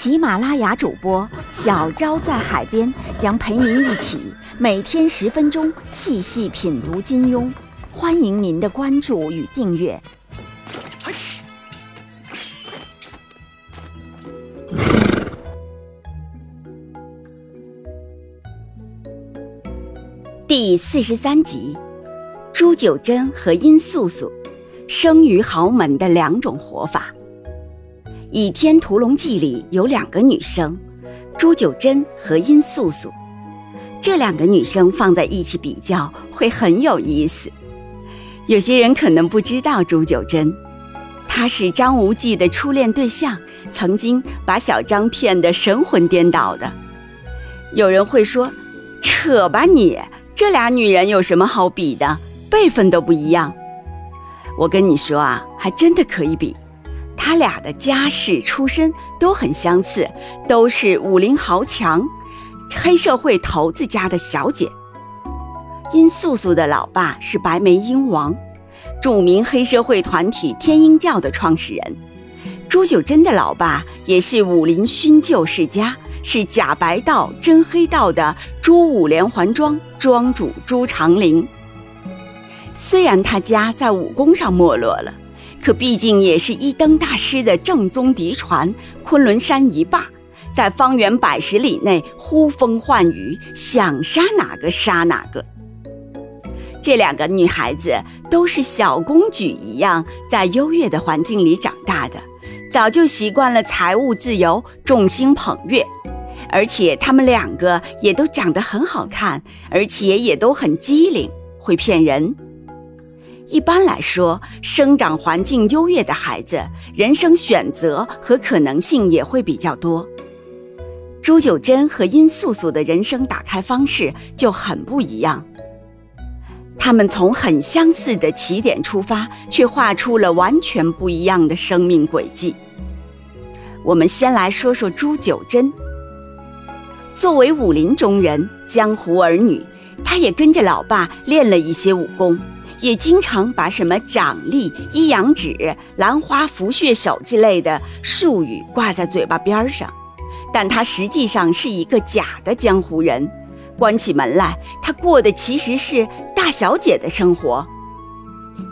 喜马拉雅主播小昭在海边将陪您一起每天十分钟细细品读金庸，欢迎您的关注与订阅。第四十三集，朱九真和殷素素，生于豪门的两种活法。《倚天屠龙记》里有两个女生，朱九真和殷素素。这两个女生放在一起比较会很有意思。有些人可能不知道朱九真，她是张无忌的初恋对象，曾经把小张骗得神魂颠倒的。有人会说：“扯吧你！”这俩女人有什么好比的？辈分都不一样。我跟你说啊，还真的可以比。他俩的家世出身都很相似，都是武林豪强，黑社会头子家的小姐。殷素素的老爸是白眉鹰王，著名黑社会团体天鹰教的创始人。朱九真的老爸也是武林勋旧世家。是假白道真黑道的朱五连环庄庄主朱长林。虽然他家在武功上没落了，可毕竟也是一灯大师的正宗嫡传，昆仑山一霸，在方圆百十里内呼风唤雨，想杀哪个杀哪个。这两个女孩子都是小公举一样，在优越的环境里长大的，早就习惯了财务自由，众星捧月。而且她们两个也都长得很好看，而且也都很机灵，会骗人。一般来说，生长环境优越的孩子，人生选择和可能性也会比较多。朱九真和殷素素的人生打开方式就很不一样，他们从很相似的起点出发，却画出了完全不一样的生命轨迹。我们先来说说朱九真。作为武林中人、江湖儿女，他也跟着老爸练了一些武功，也经常把什么掌力、一阳指、兰花拂穴手之类的术语挂在嘴巴边上。但他实际上是一个假的江湖人，关起门来，他过的其实是大小姐的生活。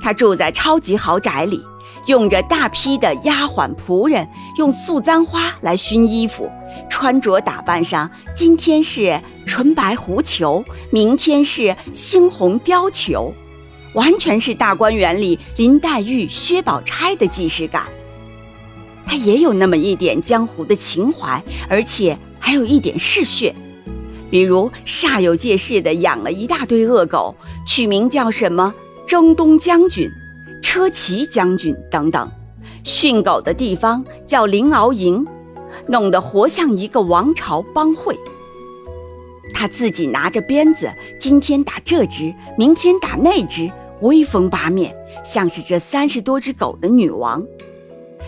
他住在超级豪宅里，用着大批的丫鬟仆人，用素簪花来熏衣服。穿着打扮上，今天是纯白狐裘，明天是猩红貂裘，完全是大观园里林黛玉、薛宝钗的既视感。他也有那么一点江湖的情怀，而且还有一点嗜血，比如煞有介事的养了一大堆恶狗，取名叫什么征东将军、车骑将军等等，训狗的地方叫灵鳌营。弄得活像一个王朝帮会。他自己拿着鞭子，今天打这只，明天打那只，威风八面，像是这三十多只狗的女王。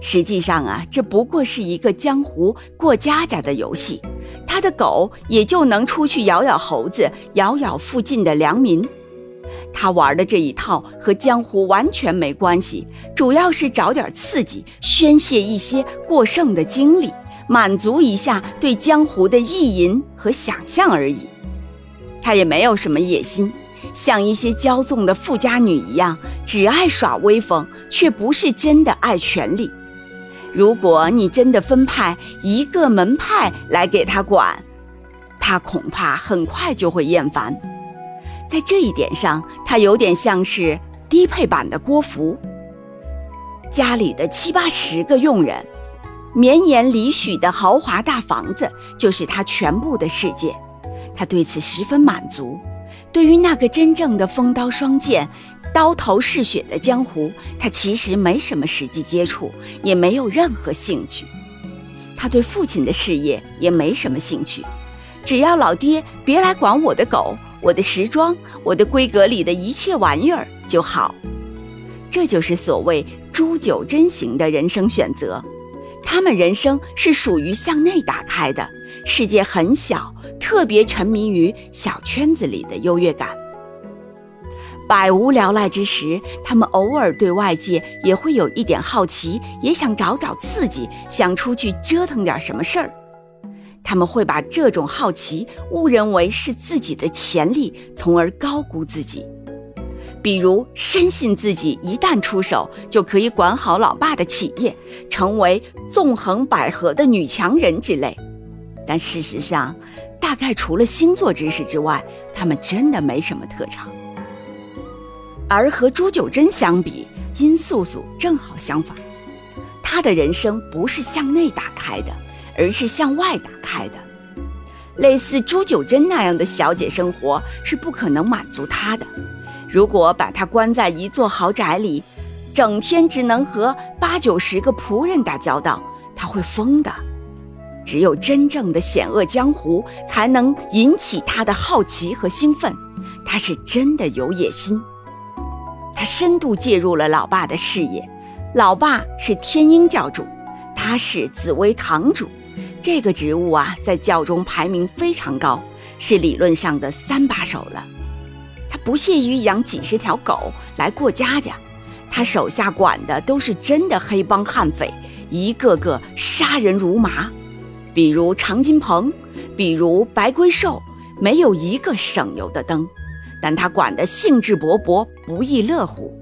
实际上啊，这不过是一个江湖过家家的游戏。他的狗也就能出去咬咬猴子，咬咬附近的良民。他玩的这一套和江湖完全没关系，主要是找点刺激，宣泄一些过剩的精力。满足一下对江湖的意淫和想象而已，他也没有什么野心，像一些骄纵的富家女一样，只爱耍威风，却不是真的爱权力。如果你真的分派一个门派来给他管，他恐怕很快就会厌烦。在这一点上，他有点像是低配版的郭芙，家里的七八十个佣人。绵延里许的豪华大房子就是他全部的世界，他对此十分满足。对于那个真正的风刀双剑、刀头嗜血的江湖，他其实没什么实际接触，也没有任何兴趣。他对父亲的事业也没什么兴趣，只要老爹别来管我的狗、我的时装、我的闺阁里的一切玩意儿就好。这就是所谓朱九真型的人生选择。他们人生是属于向内打开的，世界很小，特别沉迷于小圈子里的优越感。百无聊赖之时，他们偶尔对外界也会有一点好奇，也想找找刺激，想出去折腾点什么事儿。他们会把这种好奇误认为是自己的潜力，从而高估自己。比如，深信自己一旦出手就可以管好老爸的企业，成为纵横捭阖的女强人之类。但事实上，大概除了星座知识之外，他们真的没什么特长。而和朱九真相比，殷素素正好相反，她的人生不是向内打开的，而是向外打开的。类似朱九真那样的小姐生活是不可能满足她的。如果把她关在一座豪宅里，整天只能和八九十个仆人打交道，她会疯的。只有真正的险恶江湖，才能引起他的好奇和兴奋。他是真的有野心。他深度介入了老爸的事业，老爸是天鹰教主，他是紫薇堂主，这个职务啊，在教中排名非常高，是理论上的三把手了。他不屑于养几十条狗来过家家，他手下管的都是真的黑帮悍匪，一个个杀人如麻，比如常金鹏，比如白龟寿，没有一个省油的灯。但他管得兴致勃勃，不亦乐乎。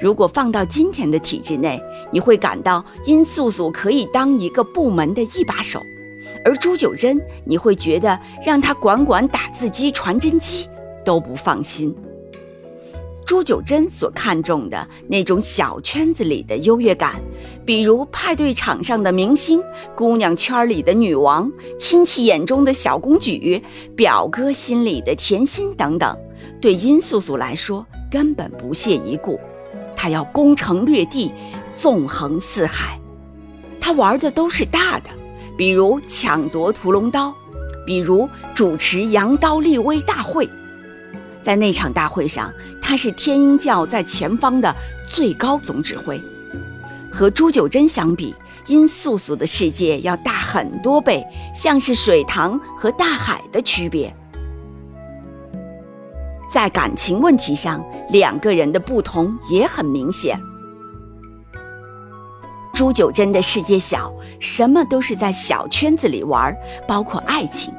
如果放到今天的体制内，你会感到殷素素可以当一个部门的一把手，而朱九真，你会觉得让他管管打字机、传真机都不放心。朱九真所看重的那种小圈子里的优越感，比如派对场上的明星、姑娘圈里的女王、亲戚眼中的小公举、表哥心里的甜心等等，对殷素素来说根本不屑一顾。她要攻城略地，纵横四海。她玩的都是大的，比如抢夺屠龙刀，比如主持扬刀立威大会。在那场大会上，他是天鹰教在前方的最高总指挥。和朱九真相比，殷素素的世界要大很多倍，像是水塘和大海的区别。在感情问题上，两个人的不同也很明显。朱九真的世界小，什么都是在小圈子里玩，包括爱情。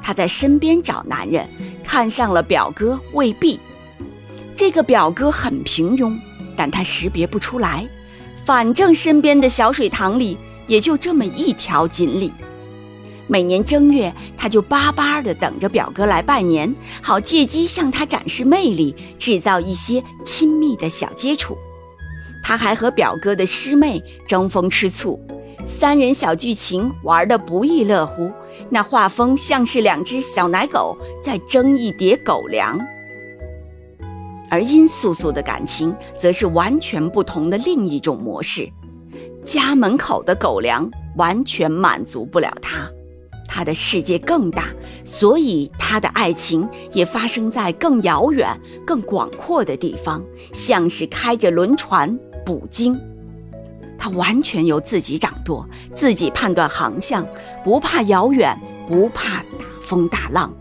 他在身边找男人，看上了表哥未必。这个表哥很平庸，但他识别不出来。反正身边的小水塘里也就这么一条锦鲤。每年正月，他就巴巴的等着表哥来拜年，好借机向他展示魅力，制造一些亲密的小接触。他还和表哥的师妹争风吃醋。三人小剧情玩得不亦乐乎，那画风像是两只小奶狗在争一碟狗粮。而殷素素的感情则是完全不同的另一种模式，家门口的狗粮完全满足不了他，他的世界更大，所以他的爱情也发生在更遥远、更广阔的地方，像是开着轮船捕鲸。他完全由自己掌舵，自己判断航向，不怕遥远，不怕大风大浪。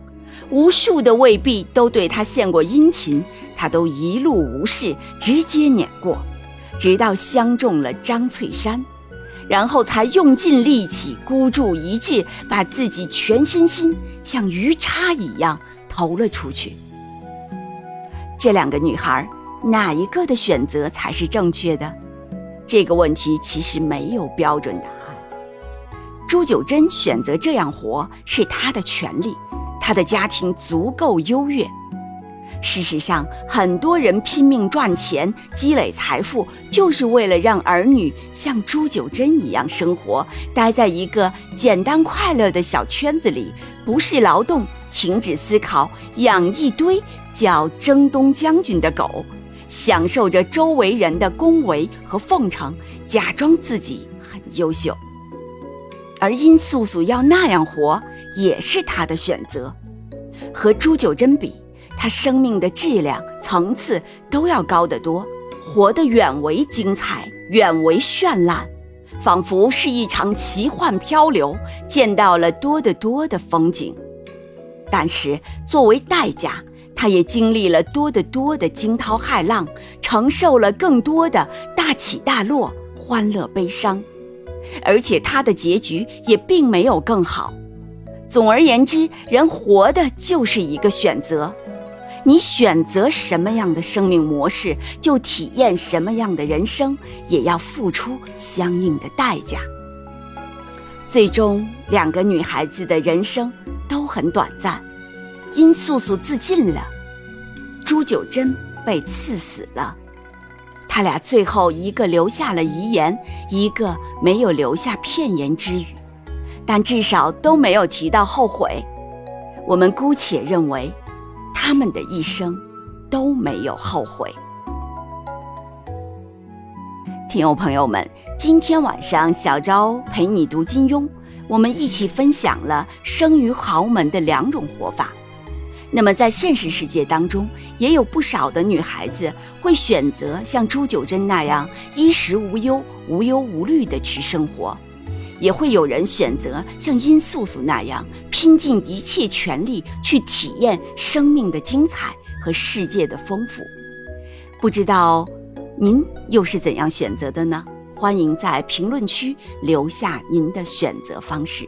无数的未必都对他献过殷勤，他都一路无视，直接碾过，直到相中了张翠山，然后才用尽力气孤注一掷，把自己全身心像鱼叉一样投了出去。这两个女孩，哪一个的选择才是正确的？这个问题其实没有标准答案。朱九真选择这样活是他的权利，他的家庭足够优越。事实上，很多人拼命赚钱、积累财富，就是为了让儿女像朱九真一样生活，待在一个简单快乐的小圈子里，不是劳动，停止思考，养一堆叫征东将军的狗。享受着周围人的恭维和奉承，假装自己很优秀。而殷素素要那样活，也是她的选择。和朱九真比，她生命的质量、层次都要高得多，活得远为精彩，远为绚烂，仿佛是一场奇幻漂流，见到了多得多的风景。但是作为代价，她也经历了多得多的惊涛骇浪，承受了更多的大起大落、欢乐悲伤，而且她的结局也并没有更好。总而言之，人活的就是一个选择，你选择什么样的生命模式，就体验什么样的人生，也要付出相应的代价。最终，两个女孩子的人生都很短暂，殷素素自尽了，朱九真被赐死了。他俩最后一个留下了遗言，一个没有留下片言之语。但至少都没有提到后悔，我们姑且认为，他们的一生都没有后悔。听友朋友们，今天晚上小昭陪你读金庸，我们一起分享了生于豪门的两种活法。那么在现实世界当中，也有不少的女孩子会选择像朱九真那样衣食无忧、无忧无虑的去生活。也会有人选择像殷素素那样，拼尽一切全力去体验生命的精彩和世界的丰富。不知道您又是怎样选择的呢？欢迎在评论区留下您的选择方式。